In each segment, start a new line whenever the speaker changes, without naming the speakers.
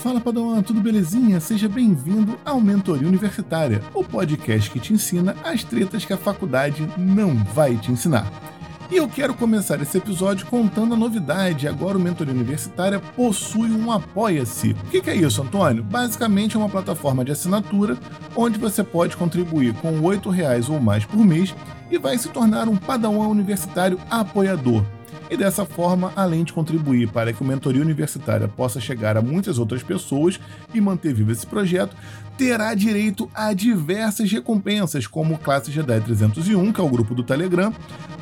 Fala Padawan, tudo belezinha? Seja bem-vindo ao Mentoria Universitária, o podcast que te ensina as tretas que a faculdade não vai te ensinar. E eu quero começar esse episódio contando a novidade. Agora o Mentoria Universitária possui um Apoia-se. O que é isso, Antônio? Basicamente é uma plataforma de assinatura onde você pode contribuir com R$ reais ou mais por mês e vai se tornar um padawan universitário apoiador e dessa forma, além de contribuir para que o Mentoria Universitária possa chegar a muitas outras pessoas e manter vivo esse projeto, terá direito a diversas recompensas, como Classe Jedi 301, que é o grupo do Telegram,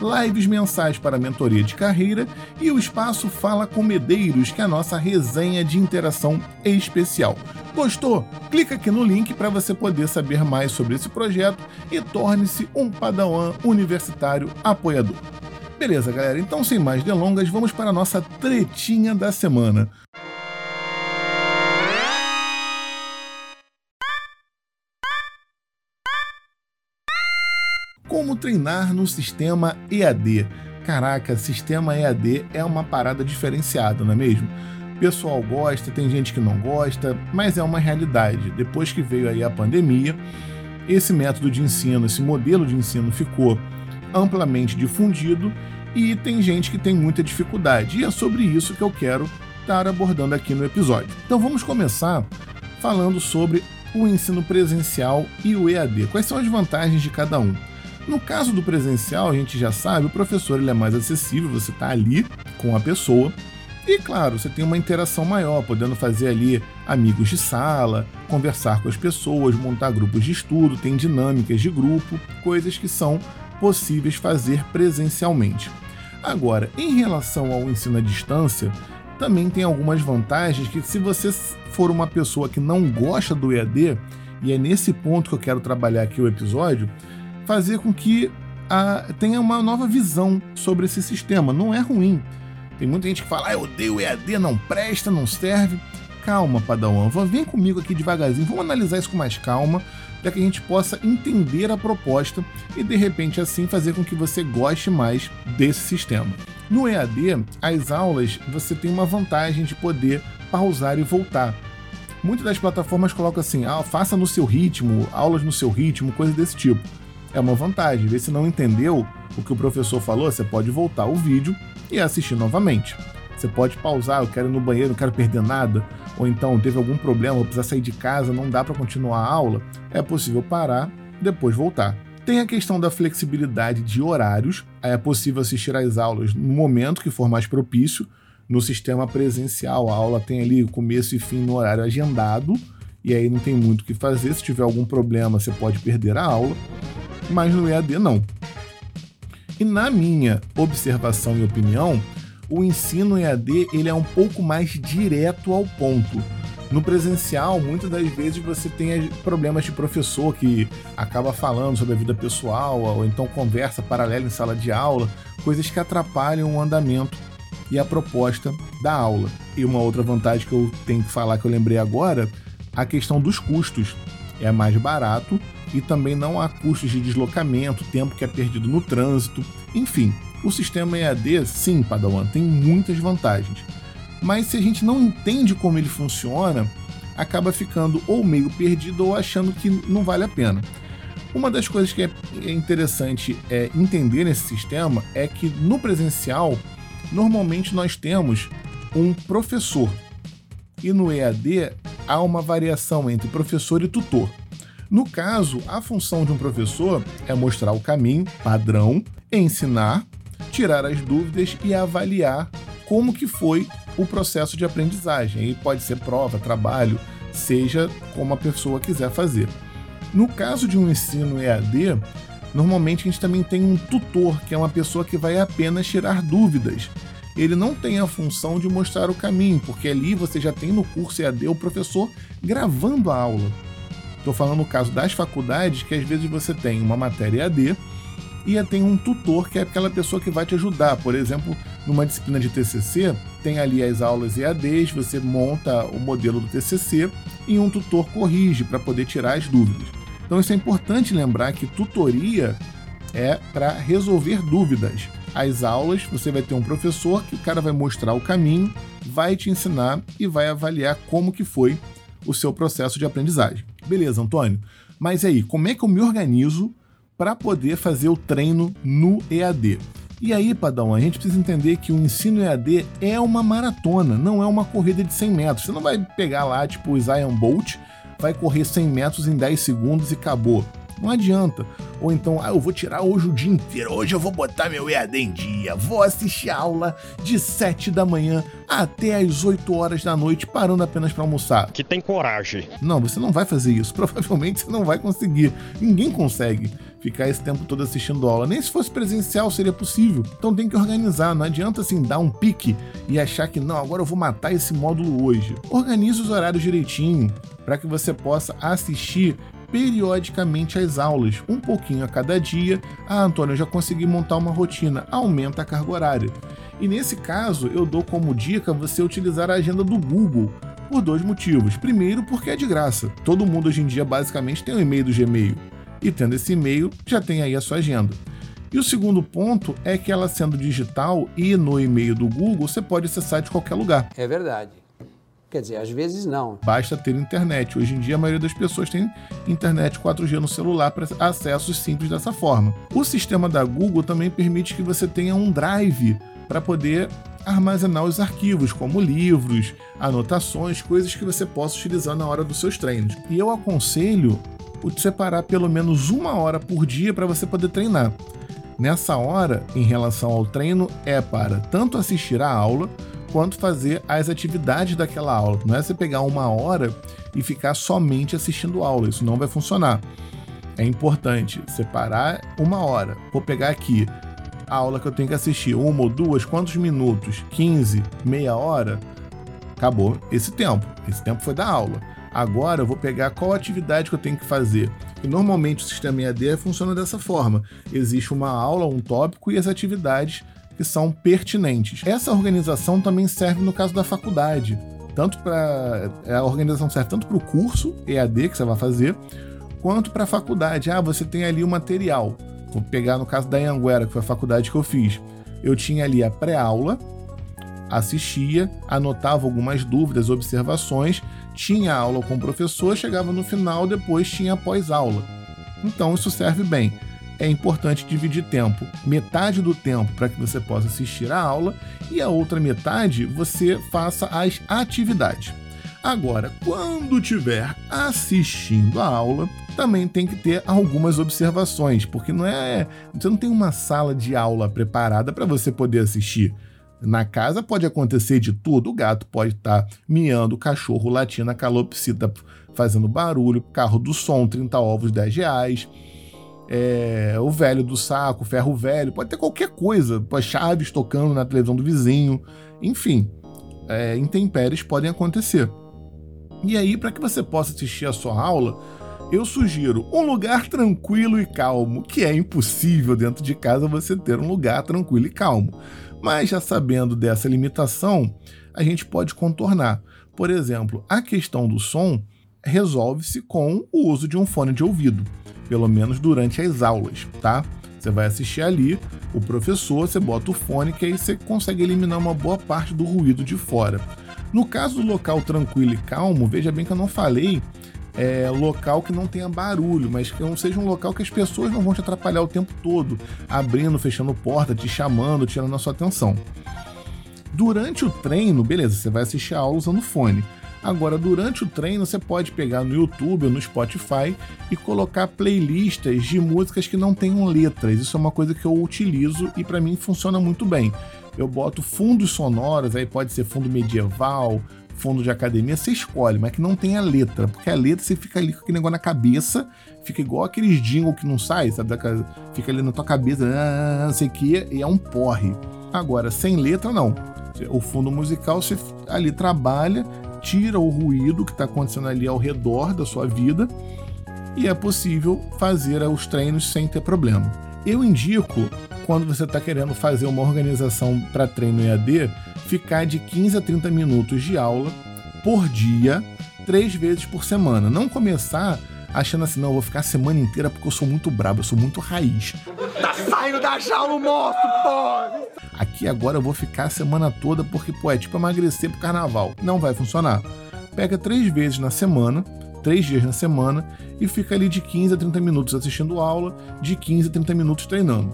lives mensais para mentoria de carreira e o espaço Fala com Medeiros, que é a nossa resenha de interação especial. Gostou? Clica aqui no link para você poder saber mais sobre esse projeto e torne-se um Padawan universitário apoiador. Beleza, galera, então sem mais delongas, vamos para a nossa tretinha da semana. Como treinar no sistema EAD? Caraca, sistema EAD é uma parada diferenciada, não é mesmo? Pessoal gosta, tem gente que não gosta, mas é uma realidade. Depois que veio aí a pandemia, esse método de ensino, esse modelo de ensino ficou amplamente difundido e tem gente que tem muita dificuldade. E é sobre isso que eu quero estar abordando aqui no episódio. Então vamos começar falando sobre o ensino presencial e o EAD. Quais são as vantagens de cada um? No caso do presencial, a gente já sabe, o professor ele é mais acessível, você está ali com a pessoa. E claro, você tem uma interação maior, podendo fazer ali amigos de sala, conversar com as pessoas, montar grupos de estudo, tem dinâmicas de grupo, coisas que são possíveis fazer presencialmente. Agora, em relação ao ensino à distância, também tem algumas vantagens que se você for uma pessoa que não gosta do EAD, e é nesse ponto que eu quero trabalhar aqui o episódio, fazer com que a, tenha uma nova visão sobre esse sistema. Não é ruim. Tem muita gente que fala, ah, eu odeio o EAD, não presta, não serve. Calma, Padawan, vem comigo aqui devagarzinho, vamos analisar isso com mais calma, para que a gente possa entender a proposta e de repente assim fazer com que você goste mais desse sistema. No EAD, as aulas você tem uma vantagem de poder pausar e voltar. Muitas das plataformas colocam assim: ah, faça no seu ritmo, aulas no seu ritmo, coisa desse tipo. É uma vantagem. Vê se não entendeu o que o professor falou, você pode voltar o vídeo e assistir novamente. Você pode pausar, eu quero ir no banheiro, não quero perder nada, ou então teve algum problema, vou precisar sair de casa, não dá para continuar a aula, é possível parar, depois voltar. Tem a questão da flexibilidade de horários, é possível assistir às aulas no momento que for mais propício. No sistema presencial, a aula tem ali começo e fim no horário agendado, e aí não tem muito o que fazer. Se tiver algum problema, você pode perder a aula, mas no EAD não. E na minha observação e opinião, o ensino EAD ele é um pouco mais direto ao ponto. No presencial, muitas das vezes você tem problemas de professor que acaba falando sobre a vida pessoal, ou então conversa paralela em sala de aula, coisas que atrapalham o andamento e a proposta da aula. E uma outra vantagem que eu tenho que falar que eu lembrei agora, a questão dos custos. É mais barato e também não há custos de deslocamento, tempo que é perdido no trânsito, enfim, o sistema EAD, sim, Padawan, tem muitas vantagens. Mas se a gente não entende como ele funciona, acaba ficando ou meio perdido ou achando que não vale a pena. Uma das coisas que é interessante é entender nesse sistema é que no presencial, normalmente nós temos um professor. E no EAD há uma variação entre professor e tutor. No caso, a função de um professor é mostrar o caminho padrão, ensinar tirar as dúvidas e avaliar como que foi o processo de aprendizagem. E pode ser prova, trabalho, seja como a pessoa quiser fazer. No caso de um ensino EAD, normalmente a gente também tem um tutor, que é uma pessoa que vai apenas tirar dúvidas. Ele não tem a função de mostrar o caminho, porque ali você já tem no curso EAD o professor gravando a aula. Estou falando no caso das faculdades, que às vezes você tem uma matéria EAD e tem um tutor que é aquela pessoa que vai te ajudar. Por exemplo, numa disciplina de TCC, tem ali as aulas EADs, você monta o modelo do TCC e um tutor corrige para poder tirar as dúvidas. Então isso é importante lembrar que tutoria é para resolver dúvidas. as aulas, você vai ter um professor que o cara vai mostrar o caminho, vai te ensinar e vai avaliar como que foi o seu processo de aprendizagem. Beleza, Antônio? Mas aí, como é que eu me organizo para poder fazer o treino no EAD? E aí, Padão, a gente precisa entender que o ensino EAD é uma maratona, não é uma corrida de 100 metros. Você não vai pegar lá, tipo, o Zion Bolt, vai correr 100 metros em 10 segundos e acabou. Não adianta. Ou então, ah, eu vou tirar hoje o dia inteiro, hoje eu vou botar meu EAD em dia, vou assistir aula de 7 da manhã até as 8 horas da noite, parando apenas para almoçar.
Que tem coragem.
Não, você não vai fazer isso. Provavelmente você não vai conseguir. Ninguém consegue ficar esse tempo todo assistindo aula. Nem se fosse presencial seria possível. Então tem que organizar. Não adianta assim dar um pique e achar que não, agora eu vou matar esse módulo hoje. Organize os horários direitinho para que você possa assistir periodicamente as aulas, um pouquinho a cada dia. Ah, Antônio, eu já consegui montar uma rotina, aumenta a carga horária. E nesse caso, eu dou como dica você utilizar a agenda do Google por dois motivos. Primeiro, porque é de graça. Todo mundo hoje em dia basicamente tem um e-mail do Gmail. E tendo esse e-mail, já tem aí a sua agenda. E o segundo ponto é que ela sendo digital e no e-mail do Google, você pode acessar de qualquer lugar.
É verdade. Quer dizer, às vezes não.
Basta ter internet. Hoje em dia, a maioria das pessoas tem internet 4G no celular para acessos simples dessa forma. O sistema da Google também permite que você tenha um drive para poder armazenar os arquivos, como livros, anotações, coisas que você possa utilizar na hora dos seus treinos. E eu aconselho separar pelo menos uma hora por dia para você poder treinar. Nessa hora, em relação ao treino, é para tanto assistir a aula quanto fazer as atividades daquela aula. Não é você pegar uma hora e ficar somente assistindo aula, isso não vai funcionar. É importante separar uma hora. Vou pegar aqui a aula que eu tenho que assistir, uma ou duas, quantos minutos? 15, meia hora? Acabou esse tempo. Esse tempo foi da aula. Agora eu vou pegar qual atividade que eu tenho que fazer. E normalmente o sistema EAD funciona dessa forma: existe uma aula, um tópico e as atividades que são pertinentes. Essa organização também serve no caso da faculdade. Tanto para é, a organização serve tanto para o curso EAD que você vai fazer, quanto para a faculdade. Ah, você tem ali o material. Vou pegar no caso da Anguera, que foi a faculdade que eu fiz. Eu tinha ali a pré-aula, assistia, anotava algumas dúvidas, observações, tinha aula com o professor, chegava no final, depois tinha pós-aula. Então isso serve bem é importante dividir tempo. Metade do tempo para que você possa assistir a aula e a outra metade você faça as atividades. Agora, quando estiver assistindo a aula, também tem que ter algumas observações, porque não é, você não tem uma sala de aula preparada para você poder assistir. Na casa pode acontecer de tudo, o gato pode estar tá miando, o cachorro latindo, a calopsita fazendo barulho, carro do som, 30 ovos, 10 reais. É, o velho do saco, ferro velho, pode ter qualquer coisa, chaves tocando na televisão do vizinho, enfim, é, intempéries podem acontecer. E aí, para que você possa assistir a sua aula, eu sugiro um lugar tranquilo e calmo, que é impossível dentro de casa você ter um lugar tranquilo e calmo. Mas já sabendo dessa limitação, a gente pode contornar. Por exemplo, a questão do som resolve-se com o uso de um fone de ouvido pelo menos durante as aulas, tá? Você vai assistir ali, o professor, você bota o fone, que aí você consegue eliminar uma boa parte do ruído de fora. No caso do local tranquilo e calmo, veja bem que eu não falei é, local que não tenha barulho, mas que não seja um local que as pessoas não vão te atrapalhar o tempo todo, abrindo, fechando porta, te chamando, tirando a sua atenção. Durante o treino, beleza, você vai assistir a aula usando fone. Agora, durante o treino, você pode pegar no YouTube ou no Spotify e colocar playlists de músicas que não tenham letras. Isso é uma coisa que eu utilizo e para mim funciona muito bem. Eu boto fundos sonoros, aí pode ser fundo medieval, fundo de academia, você escolhe, mas que não tenha letra, porque a letra você fica ali com aquele negócio na cabeça, fica igual aqueles jingle que não sai, sabe? Fica ali na tua cabeça, ah, não sei o que, e é um porre. Agora, sem letra, não. O fundo musical você ali trabalha tira o ruído que está acontecendo ali ao redor da sua vida e é possível fazer os treinos sem ter problema. Eu indico, quando você está querendo fazer uma organização para treino EAD, ficar de 15 a 30 minutos de aula por dia, três vezes por semana. Não começar achando assim, não, eu vou ficar a semana inteira porque eu sou muito brabo, eu sou muito raiz.
Tá saindo da jaula o monstro, pô!
Aqui agora eu vou ficar a semana toda porque, pô, é tipo emagrecer pro carnaval. Não vai funcionar. Pega três vezes na semana, três dias na semana, e fica ali de 15 a 30 minutos assistindo aula, de 15 a 30 minutos treinando.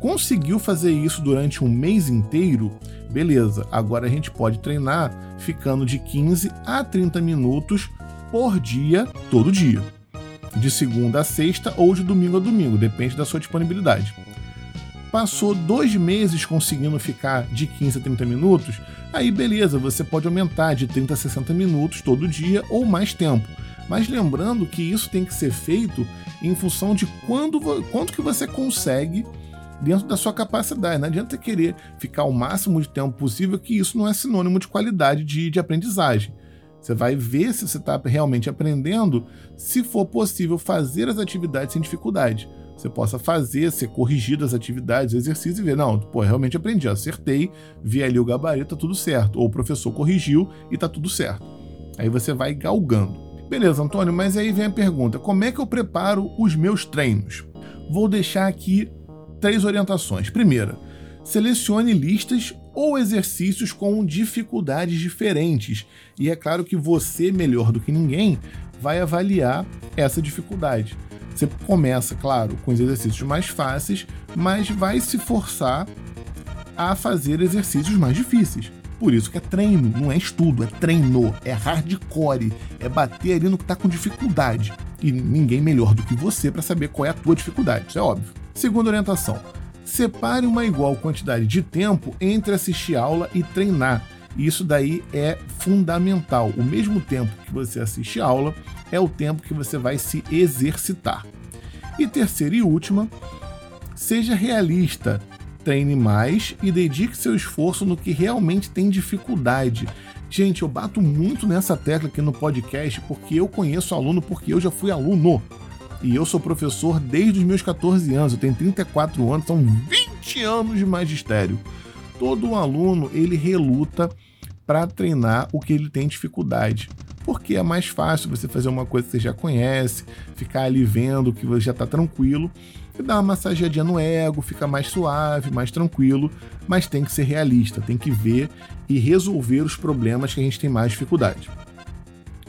Conseguiu fazer isso durante um mês inteiro? Beleza, agora a gente pode treinar ficando de 15 a 30 minutos por dia, todo dia. De segunda a sexta ou de domingo a domingo, depende da sua disponibilidade. Passou dois meses conseguindo ficar de 15 a 30 minutos, aí beleza, você pode aumentar de 30 a 60 minutos todo dia ou mais tempo. Mas lembrando que isso tem que ser feito em função de quando, quanto que você consegue dentro da sua capacidade. Não adianta querer ficar o máximo de tempo possível, que isso não é sinônimo de qualidade de, de aprendizagem. Você vai ver se você está realmente aprendendo, se for possível fazer as atividades sem dificuldade. Você possa fazer, ser corrigido as atividades, exercícios e ver, não, pô, realmente aprendi, acertei, vi ali o gabarito, tá tudo certo. Ou o professor corrigiu e tá tudo certo. Aí você vai galgando. Beleza, Antônio, mas aí vem a pergunta: como é que eu preparo os meus treinos? Vou deixar aqui três orientações. Primeira, selecione listas ou exercícios com dificuldades diferentes. E é claro que você, melhor do que ninguém, vai avaliar essa dificuldade. Você começa, claro, com os exercícios mais fáceis, mas vai se forçar a fazer exercícios mais difíceis. Por isso que é treino, não é estudo, é treino, é hardcore, é bater ali no que está com dificuldade. E ninguém melhor do que você para saber qual é a tua dificuldade, isso é óbvio. Segunda orientação: separe uma igual quantidade de tempo entre assistir aula e treinar. Isso daí é fundamental. O mesmo tempo que você assiste aula é o tempo que você vai se exercitar. E terceira e última, seja realista. Treine mais e dedique seu esforço no que realmente tem dificuldade. Gente, eu bato muito nessa tecla aqui no podcast porque eu conheço aluno, porque eu já fui aluno. E eu sou professor desde os meus 14 anos, eu tenho 34 anos, são 20 anos de magistério. Todo aluno, ele reluta para treinar o que ele tem dificuldade. Porque é mais fácil você fazer uma coisa que você já conhece, ficar ali vendo que você já está tranquilo e dar uma massageadinha no ego, fica mais suave, mais tranquilo, mas tem que ser realista, tem que ver e resolver os problemas que a gente tem mais dificuldade.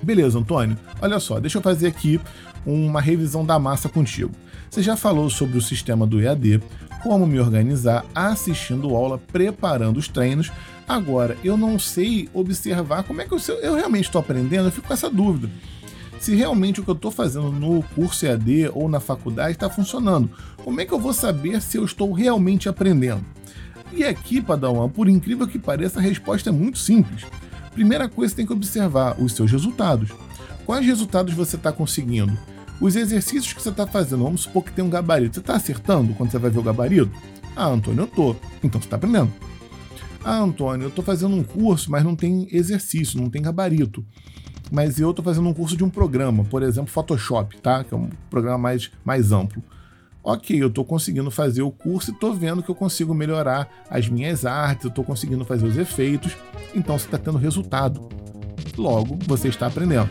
Beleza, Antônio? Olha só, deixa eu fazer aqui uma revisão da massa contigo. Você já falou sobre o sistema do EAD, como me organizar assistindo aula, preparando os treinos. Agora, eu não sei observar como é que eu, eu realmente estou aprendendo, eu fico com essa dúvida. Se realmente o que eu estou fazendo no curso EAD ou na faculdade está funcionando, como é que eu vou saber se eu estou realmente aprendendo? E aqui, Padawan, por incrível que pareça, a resposta é muito simples. Primeira coisa, você tem que observar os seus resultados. Quais resultados você está conseguindo? Os exercícios que você está fazendo, vamos supor que tem um gabarito. Você está acertando quando você vai ver o gabarito? Ah, Antônio, eu tô. Então você está aprendendo. Ah, Antônio, eu estou fazendo um curso, mas não tem exercício, não tem gabarito. Mas eu estou fazendo um curso de um programa, por exemplo, Photoshop, tá? Que é um programa mais, mais amplo. Ok, eu estou conseguindo fazer o curso e estou vendo que eu consigo melhorar as minhas artes, eu estou conseguindo fazer os efeitos, então você está tendo resultado. Logo, você está aprendendo.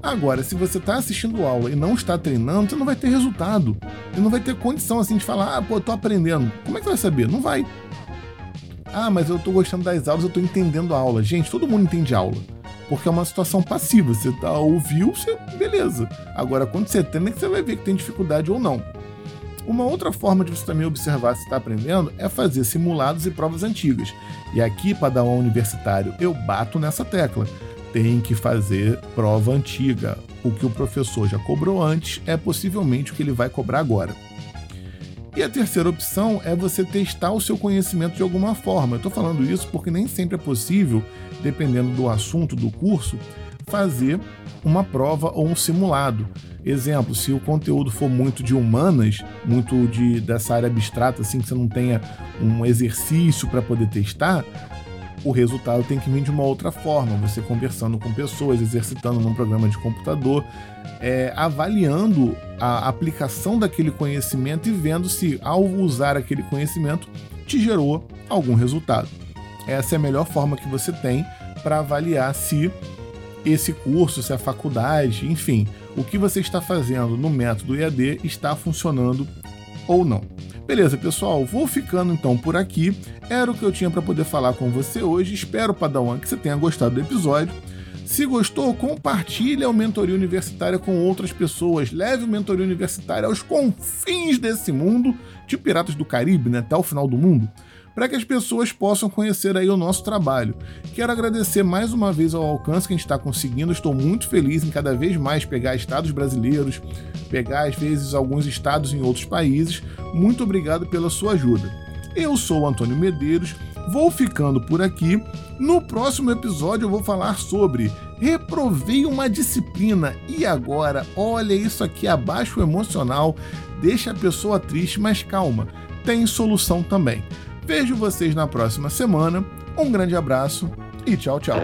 Agora, se você está assistindo aula e não está treinando, você não vai ter resultado. E não vai ter condição assim de falar, ah, pô, tô aprendendo. Como é que vai saber? Não vai. Ah, mas eu tô gostando das aulas, eu tô entendendo a aula. Gente, todo mundo entende aula. Porque é uma situação passiva. Você tá, ouviu, você, beleza. Agora, quando você treina, é que você vai ver que tem dificuldade ou não. Uma outra forma de você também observar se está aprendendo é fazer simulados e provas antigas. E aqui, para dar um universitário, eu bato nessa tecla tem que fazer prova antiga. O que o professor já cobrou antes é possivelmente o que ele vai cobrar agora. E a terceira opção é você testar o seu conhecimento de alguma forma. Eu estou falando isso porque nem sempre é possível, dependendo do assunto do curso, fazer uma prova ou um simulado. Exemplo, se o conteúdo for muito de humanas, muito de dessa área abstrata, assim que você não tenha um exercício para poder testar, o resultado tem que vir de uma outra forma, você conversando com pessoas, exercitando num programa de computador, é, avaliando a aplicação daquele conhecimento e vendo se, ao usar aquele conhecimento, te gerou algum resultado. Essa é a melhor forma que você tem para avaliar se esse curso, se a faculdade, enfim, o que você está fazendo no método EAD está funcionando ou não. Beleza, pessoal, vou ficando então por aqui. Era o que eu tinha para poder falar com você hoje. Espero, Padawan, que você tenha gostado do episódio. Se gostou, compartilhe a mentoria universitária com outras pessoas. Leve o mentoria universitária aos confins desse mundo, de Piratas do Caribe, né, até o final do mundo para que as pessoas possam conhecer aí o nosso trabalho. Quero agradecer mais uma vez ao alcance que a gente está conseguindo. Estou muito feliz em cada vez mais pegar estados brasileiros, pegar às vezes alguns estados em outros países. Muito obrigado pela sua ajuda. Eu sou Antônio Medeiros, vou ficando por aqui. No próximo episódio eu vou falar sobre reprovei uma disciplina e agora, olha isso aqui abaixo emocional, deixa a pessoa triste, mas calma, tem solução também. Vejo vocês na próxima semana. Um grande abraço e tchau, tchau.